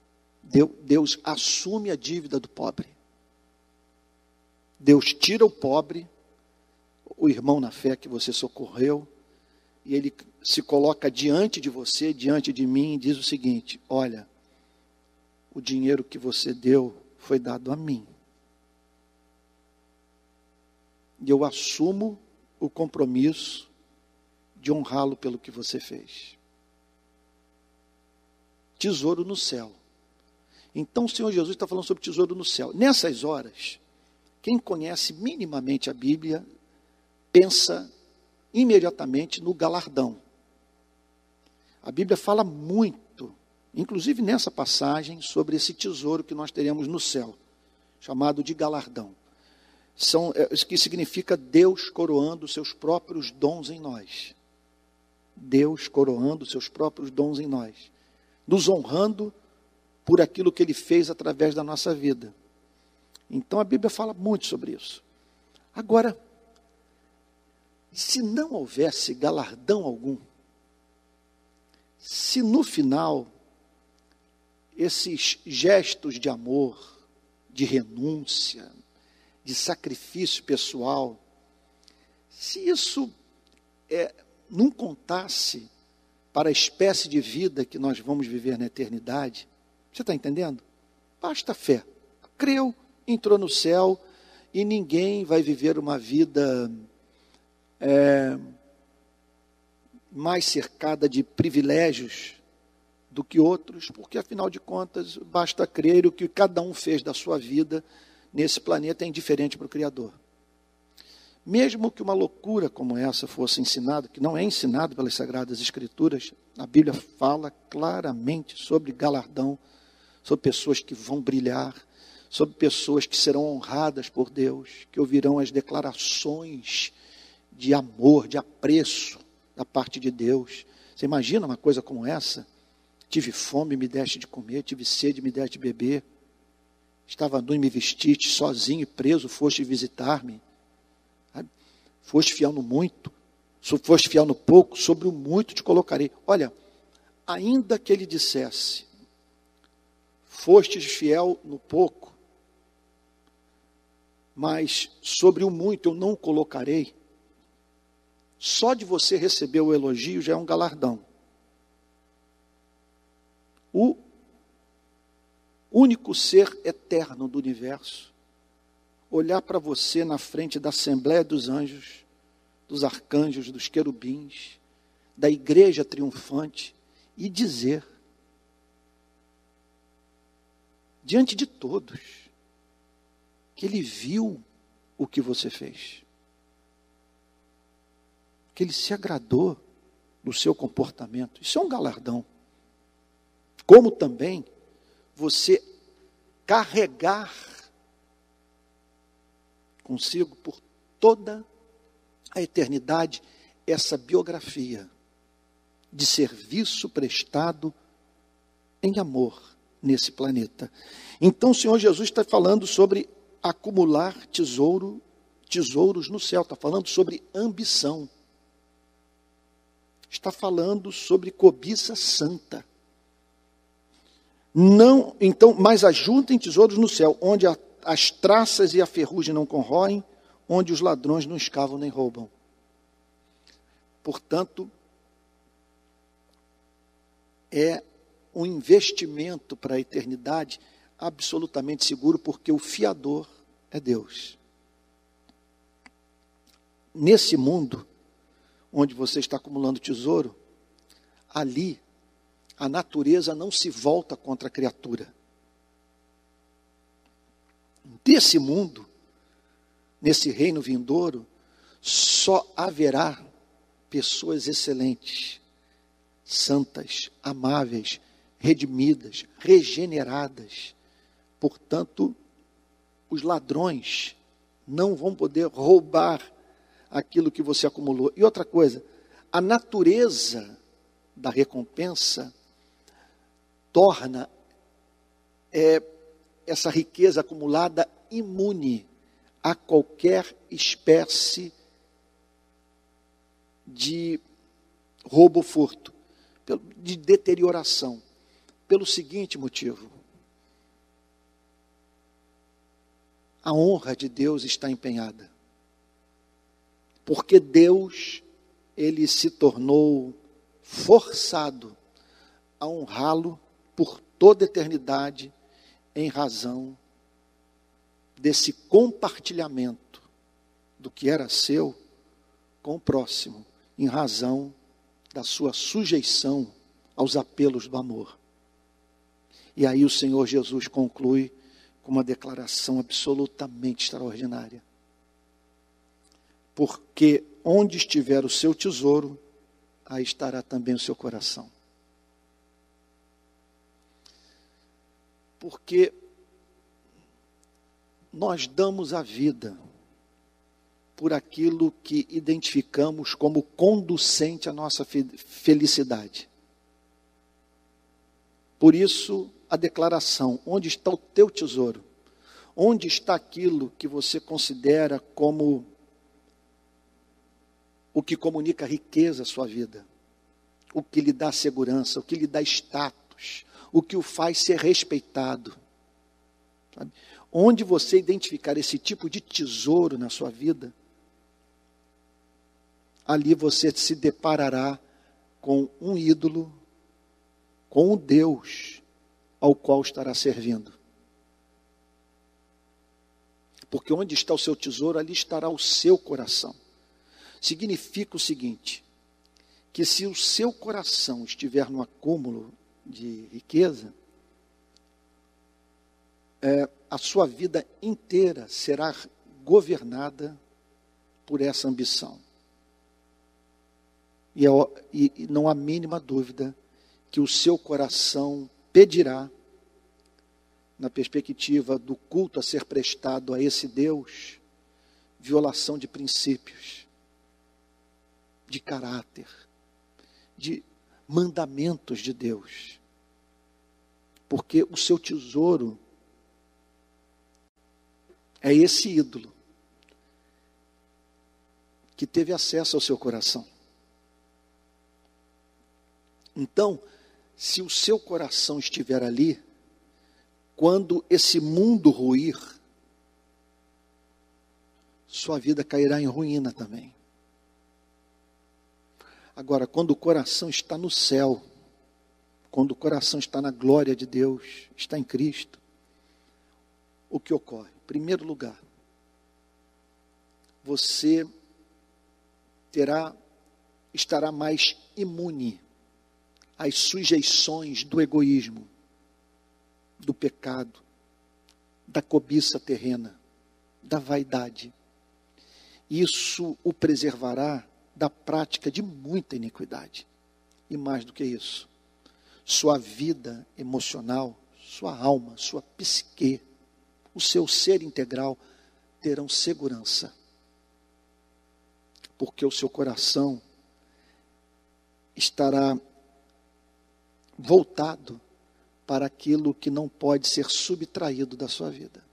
Deus assume a dívida do pobre. Deus tira o pobre o irmão na fé que você socorreu, e ele se coloca diante de você, diante de mim, e diz o seguinte: Olha, o dinheiro que você deu foi dado a mim. E eu assumo o compromisso de honrá-lo pelo que você fez. Tesouro no céu. Então o Senhor Jesus está falando sobre tesouro no céu. Nessas horas, quem conhece minimamente a Bíblia pensa imediatamente no galardão. A Bíblia fala muito, inclusive nessa passagem, sobre esse tesouro que nós teremos no céu, chamado de galardão. São, é, que significa Deus coroando seus próprios dons em nós. Deus coroando seus próprios dons em nós, nos honrando por aquilo que Ele fez através da nossa vida. Então a Bíblia fala muito sobre isso. Agora, se não houvesse galardão algum, se no final esses gestos de amor, de renúncia, de sacrifício pessoal, se isso é, não contasse para a espécie de vida que nós vamos viver na eternidade, você está entendendo? Basta fé. Creu, entrou no céu e ninguém vai viver uma vida é, mais cercada de privilégios do que outros, porque afinal de contas basta crer o que cada um fez da sua vida nesse planeta é indiferente para o Criador. Mesmo que uma loucura como essa fosse ensinada, que não é ensinado pelas Sagradas Escrituras, a Bíblia fala claramente sobre galardão, sobre pessoas que vão brilhar, sobre pessoas que serão honradas por Deus, que ouvirão as declarações de amor, de apreço da parte de Deus. Você imagina uma coisa como essa? Tive fome, me deste de comer, tive sede, me deste de beber. Estava nu e me vestiste, sozinho e preso, foste visitar-me. Foste fiel no muito, foste fiel no pouco, sobre o muito te colocarei. Olha, ainda que ele dissesse, fostes fiel no pouco, mas sobre o muito eu não o colocarei. Só de você receber o elogio já é um galardão. O único ser eterno do universo, olhar para você na frente da Assembleia dos Anjos, dos arcanjos, dos querubins, da igreja triunfante e dizer, diante de todos, que ele viu o que você fez, que ele se agradou do seu comportamento. Isso é um galardão. Como também você carregar consigo por toda a eternidade essa biografia de serviço prestado em amor nesse planeta. Então o Senhor Jesus está falando sobre acumular tesouro, tesouros no céu, está falando sobre ambição. Está falando sobre cobiça santa. Não, então, mas ajuntem tesouros no céu, onde a, as traças e a ferrugem não corroem, onde os ladrões não escavam nem roubam. Portanto, é um investimento para a eternidade absolutamente seguro, porque o fiador é Deus. Nesse mundo, onde você está acumulando tesouro, ali a natureza não se volta contra a criatura. Desse mundo, nesse reino vindouro, só haverá pessoas excelentes, santas, amáveis, redimidas, regeneradas. Portanto, os ladrões não vão poder roubar aquilo que você acumulou. E outra coisa, a natureza da recompensa torna é, essa riqueza acumulada imune a qualquer espécie de roubo ou furto, de deterioração. Pelo seguinte motivo: a honra de Deus está empenhada. Porque Deus, ele se tornou forçado a honrá-lo por toda eternidade em razão desse compartilhamento do que era seu com o próximo, em razão da sua sujeição aos apelos do amor. E aí o Senhor Jesus conclui com uma declaração absolutamente extraordinária. Porque onde estiver o seu tesouro, aí estará também o seu coração. Porque nós damos a vida por aquilo que identificamos como conducente à nossa felicidade. Por isso, a declaração: onde está o teu tesouro? Onde está aquilo que você considera como o que comunica riqueza à sua vida? O que lhe dá segurança, o que lhe dá status, o que o faz ser respeitado? Sabe? Onde você identificar esse tipo de tesouro na sua vida, ali você se deparará com um ídolo, com um Deus ao qual estará servindo. Porque onde está o seu tesouro, ali estará o seu coração. Significa o seguinte: que se o seu coração estiver no acúmulo de riqueza, é, a sua vida inteira será governada por essa ambição. E, é, e não há mínima dúvida que o seu coração pedirá na perspectiva do culto a ser prestado a esse Deus, violação de princípios, de caráter, de mandamentos de Deus. Porque o seu tesouro é esse ídolo que teve acesso ao seu coração. Então, se o seu coração estiver ali, quando esse mundo ruir, sua vida cairá em ruína também. Agora, quando o coração está no céu, quando o coração está na glória de Deus, está em Cristo, o que ocorre? Em primeiro lugar, você terá estará mais imune às sujeições do egoísmo, do pecado, da cobiça terrena, da vaidade. Isso o preservará da prática de muita iniquidade. E mais do que isso, sua vida emocional, sua alma, sua psique, o seu ser integral terão segurança. Porque o seu coração estará voltado para aquilo que não pode ser subtraído da sua vida.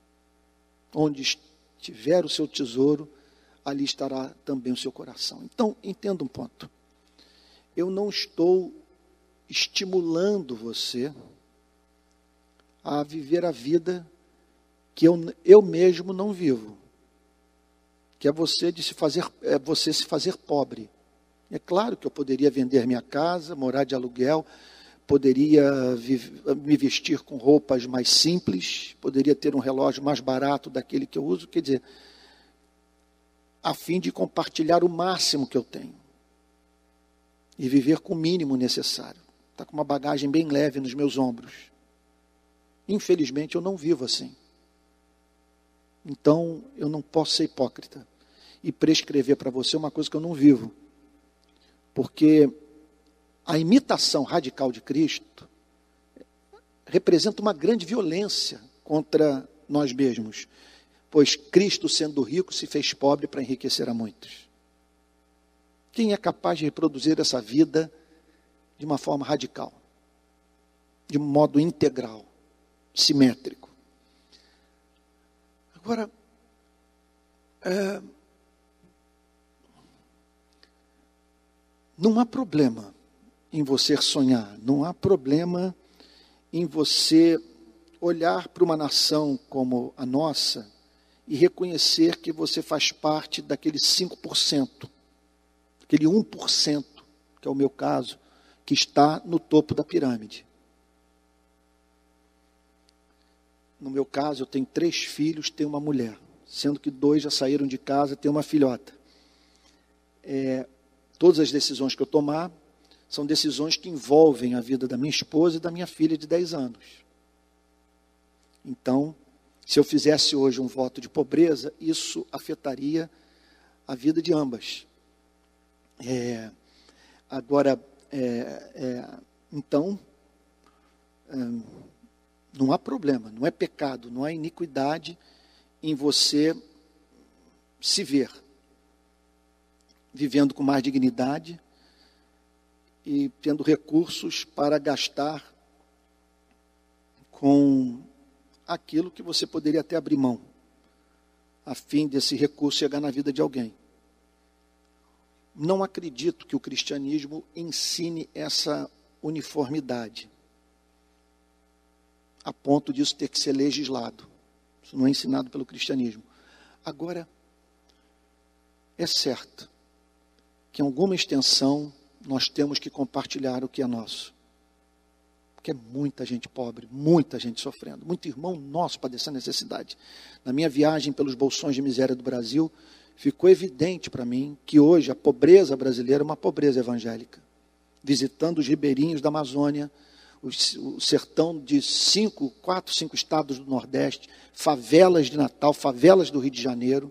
Onde estiver o seu tesouro, ali estará também o seu coração. Então, entenda um ponto. Eu não estou estimulando você a viver a vida que eu, eu mesmo não vivo. Que é você de se fazer, é você se fazer pobre. É claro que eu poderia vender minha casa, morar de aluguel, poderia me vestir com roupas mais simples, poderia ter um relógio mais barato daquele que eu uso, quer dizer, a fim de compartilhar o máximo que eu tenho e viver com o mínimo necessário. Está com uma bagagem bem leve nos meus ombros. Infelizmente, eu não vivo assim. Então, eu não posso ser hipócrita e prescrever para você uma coisa que eu não vivo. Porque a imitação radical de Cristo representa uma grande violência contra nós mesmos pois Cristo, sendo rico, se fez pobre para enriquecer a muitos. Quem é capaz de reproduzir essa vida de uma forma radical, de um modo integral, simétrico? Agora, é, não há problema em você sonhar, não há problema em você olhar para uma nação como a nossa e reconhecer que você faz parte daquele 5%, aquele 1%, que é o meu caso, que está no topo da pirâmide. No meu caso, eu tenho três filhos, tenho uma mulher, sendo que dois já saíram de casa, tenho uma filhota. É, todas as decisões que eu tomar são decisões que envolvem a vida da minha esposa e da minha filha de 10 anos. Então, se eu fizesse hoje um voto de pobreza, isso afetaria a vida de ambas. É, agora, é, é, então, é, não há problema, não é pecado, não há iniquidade em você se ver vivendo com mais dignidade e tendo recursos para gastar com aquilo que você poderia até abrir mão, a fim desse recurso chegar na vida de alguém. Não acredito que o cristianismo ensine essa uniformidade, a ponto disso ter que ser legislado. Isso não é ensinado pelo cristianismo. Agora, é certo que em alguma extensão nós temos que compartilhar o que é nosso. Porque é muita gente pobre, muita gente sofrendo, muito irmão nosso padecendo necessidade. Na minha viagem pelos bolsões de miséria do Brasil, ficou evidente para mim que hoje a pobreza brasileira é uma pobreza evangélica. Visitando os ribeirinhos da Amazônia, o sertão de cinco, quatro, cinco estados do Nordeste, favelas de Natal, favelas do Rio de Janeiro.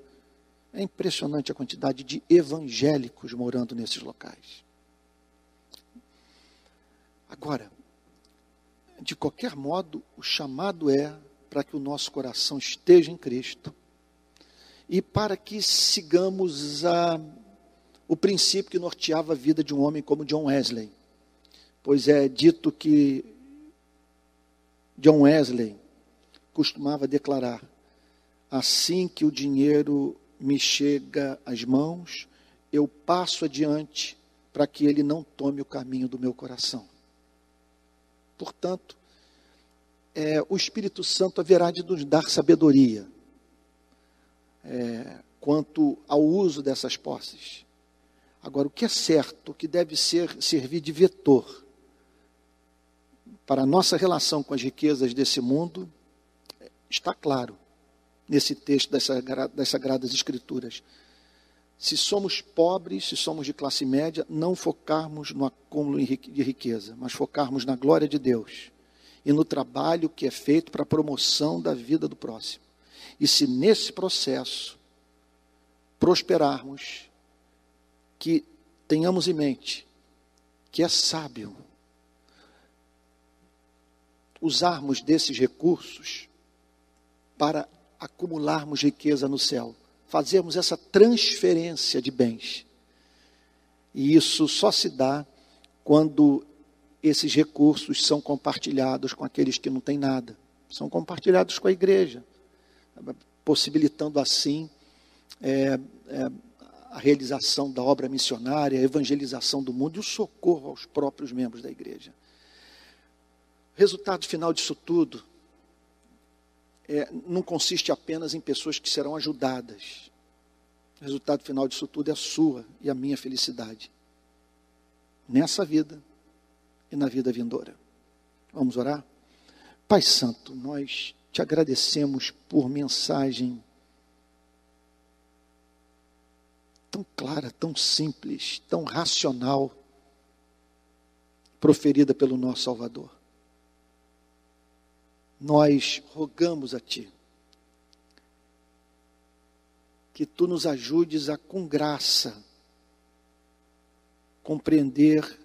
É impressionante a quantidade de evangélicos morando nesses locais. Agora, de qualquer modo, o chamado é para que o nosso coração esteja em Cristo e para que sigamos a, o princípio que norteava a vida de um homem como John Wesley. pois é dito que John Wesley costumava declarar: assim que o dinheiro me chega às mãos, eu passo adiante para que ele não tome o caminho do meu coração. Portanto, é, o Espírito Santo haverá de nos dar sabedoria é, quanto ao uso dessas posses. Agora, o que é certo, o que deve ser servir de vetor para a nossa relação com as riquezas desse mundo, está claro nesse texto das, das Sagradas Escrituras. Se somos pobres, se somos de classe média, não focarmos no acúmulo de riqueza, mas focarmos na glória de Deus e no trabalho que é feito para a promoção da vida do próximo. E se nesse processo prosperarmos, que tenhamos em mente que é sábio usarmos desses recursos para acumularmos riqueza no céu, fazermos essa transferência de bens. E isso só se dá quando esses recursos são compartilhados com aqueles que não têm nada, são compartilhados com a igreja, possibilitando assim é, é, a realização da obra missionária, a evangelização do mundo e o socorro aos próprios membros da igreja. Resultado final disso tudo é, não consiste apenas em pessoas que serão ajudadas. O resultado final disso tudo é a sua e a minha felicidade. Nessa vida e na vida vindoura. Vamos orar? Pai Santo, nós te agradecemos por mensagem tão clara, tão simples, tão racional, proferida pelo nosso Salvador. Nós rogamos a Ti que Tu nos ajudes a, com graça, compreender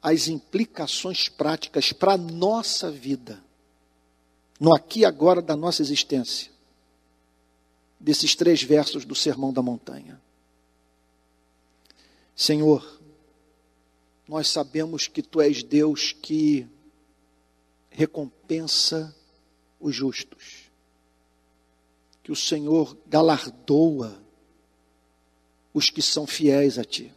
as implicações práticas para a nossa vida, no aqui e agora da nossa existência, desses três versos do Sermão da Montanha. Senhor, nós sabemos que tu és Deus que recompensa os justos, que o Senhor galardoa os que são fiéis a ti.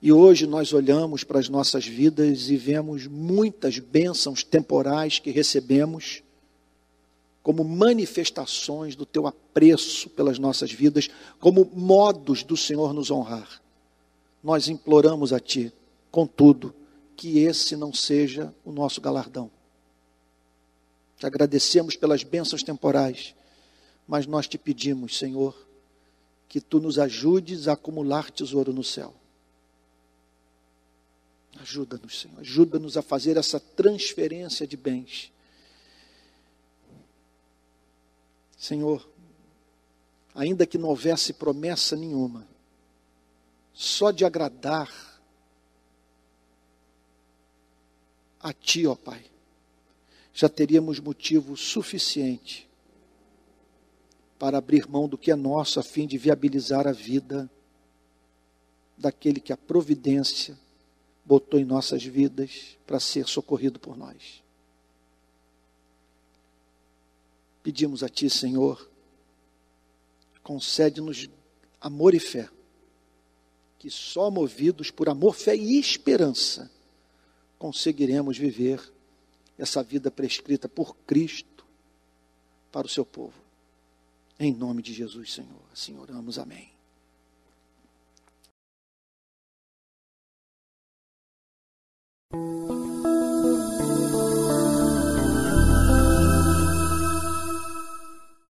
E hoje nós olhamos para as nossas vidas e vemos muitas bênçãos temporais que recebemos como manifestações do teu apreço pelas nossas vidas, como modos do Senhor nos honrar. Nós imploramos a Ti, contudo, que esse não seja o nosso galardão. Te agradecemos pelas bênçãos temporais, mas nós te pedimos, Senhor, que Tu nos ajudes a acumular tesouro no céu. Ajuda-nos, Senhor, ajuda-nos a fazer essa transferência de bens Senhor, ainda que não houvesse promessa nenhuma, só de agradar a Ti, ó Pai, já teríamos motivo suficiente para abrir mão do que é nosso, a fim de viabilizar a vida daquele que a providência botou em nossas vidas para ser socorrido por nós. Pedimos a Ti, Senhor, concede-nos amor e fé, que só movidos por amor, fé e esperança conseguiremos viver essa vida prescrita por Cristo para o seu povo. Em nome de Jesus, Senhor. Assim oramos. Amém.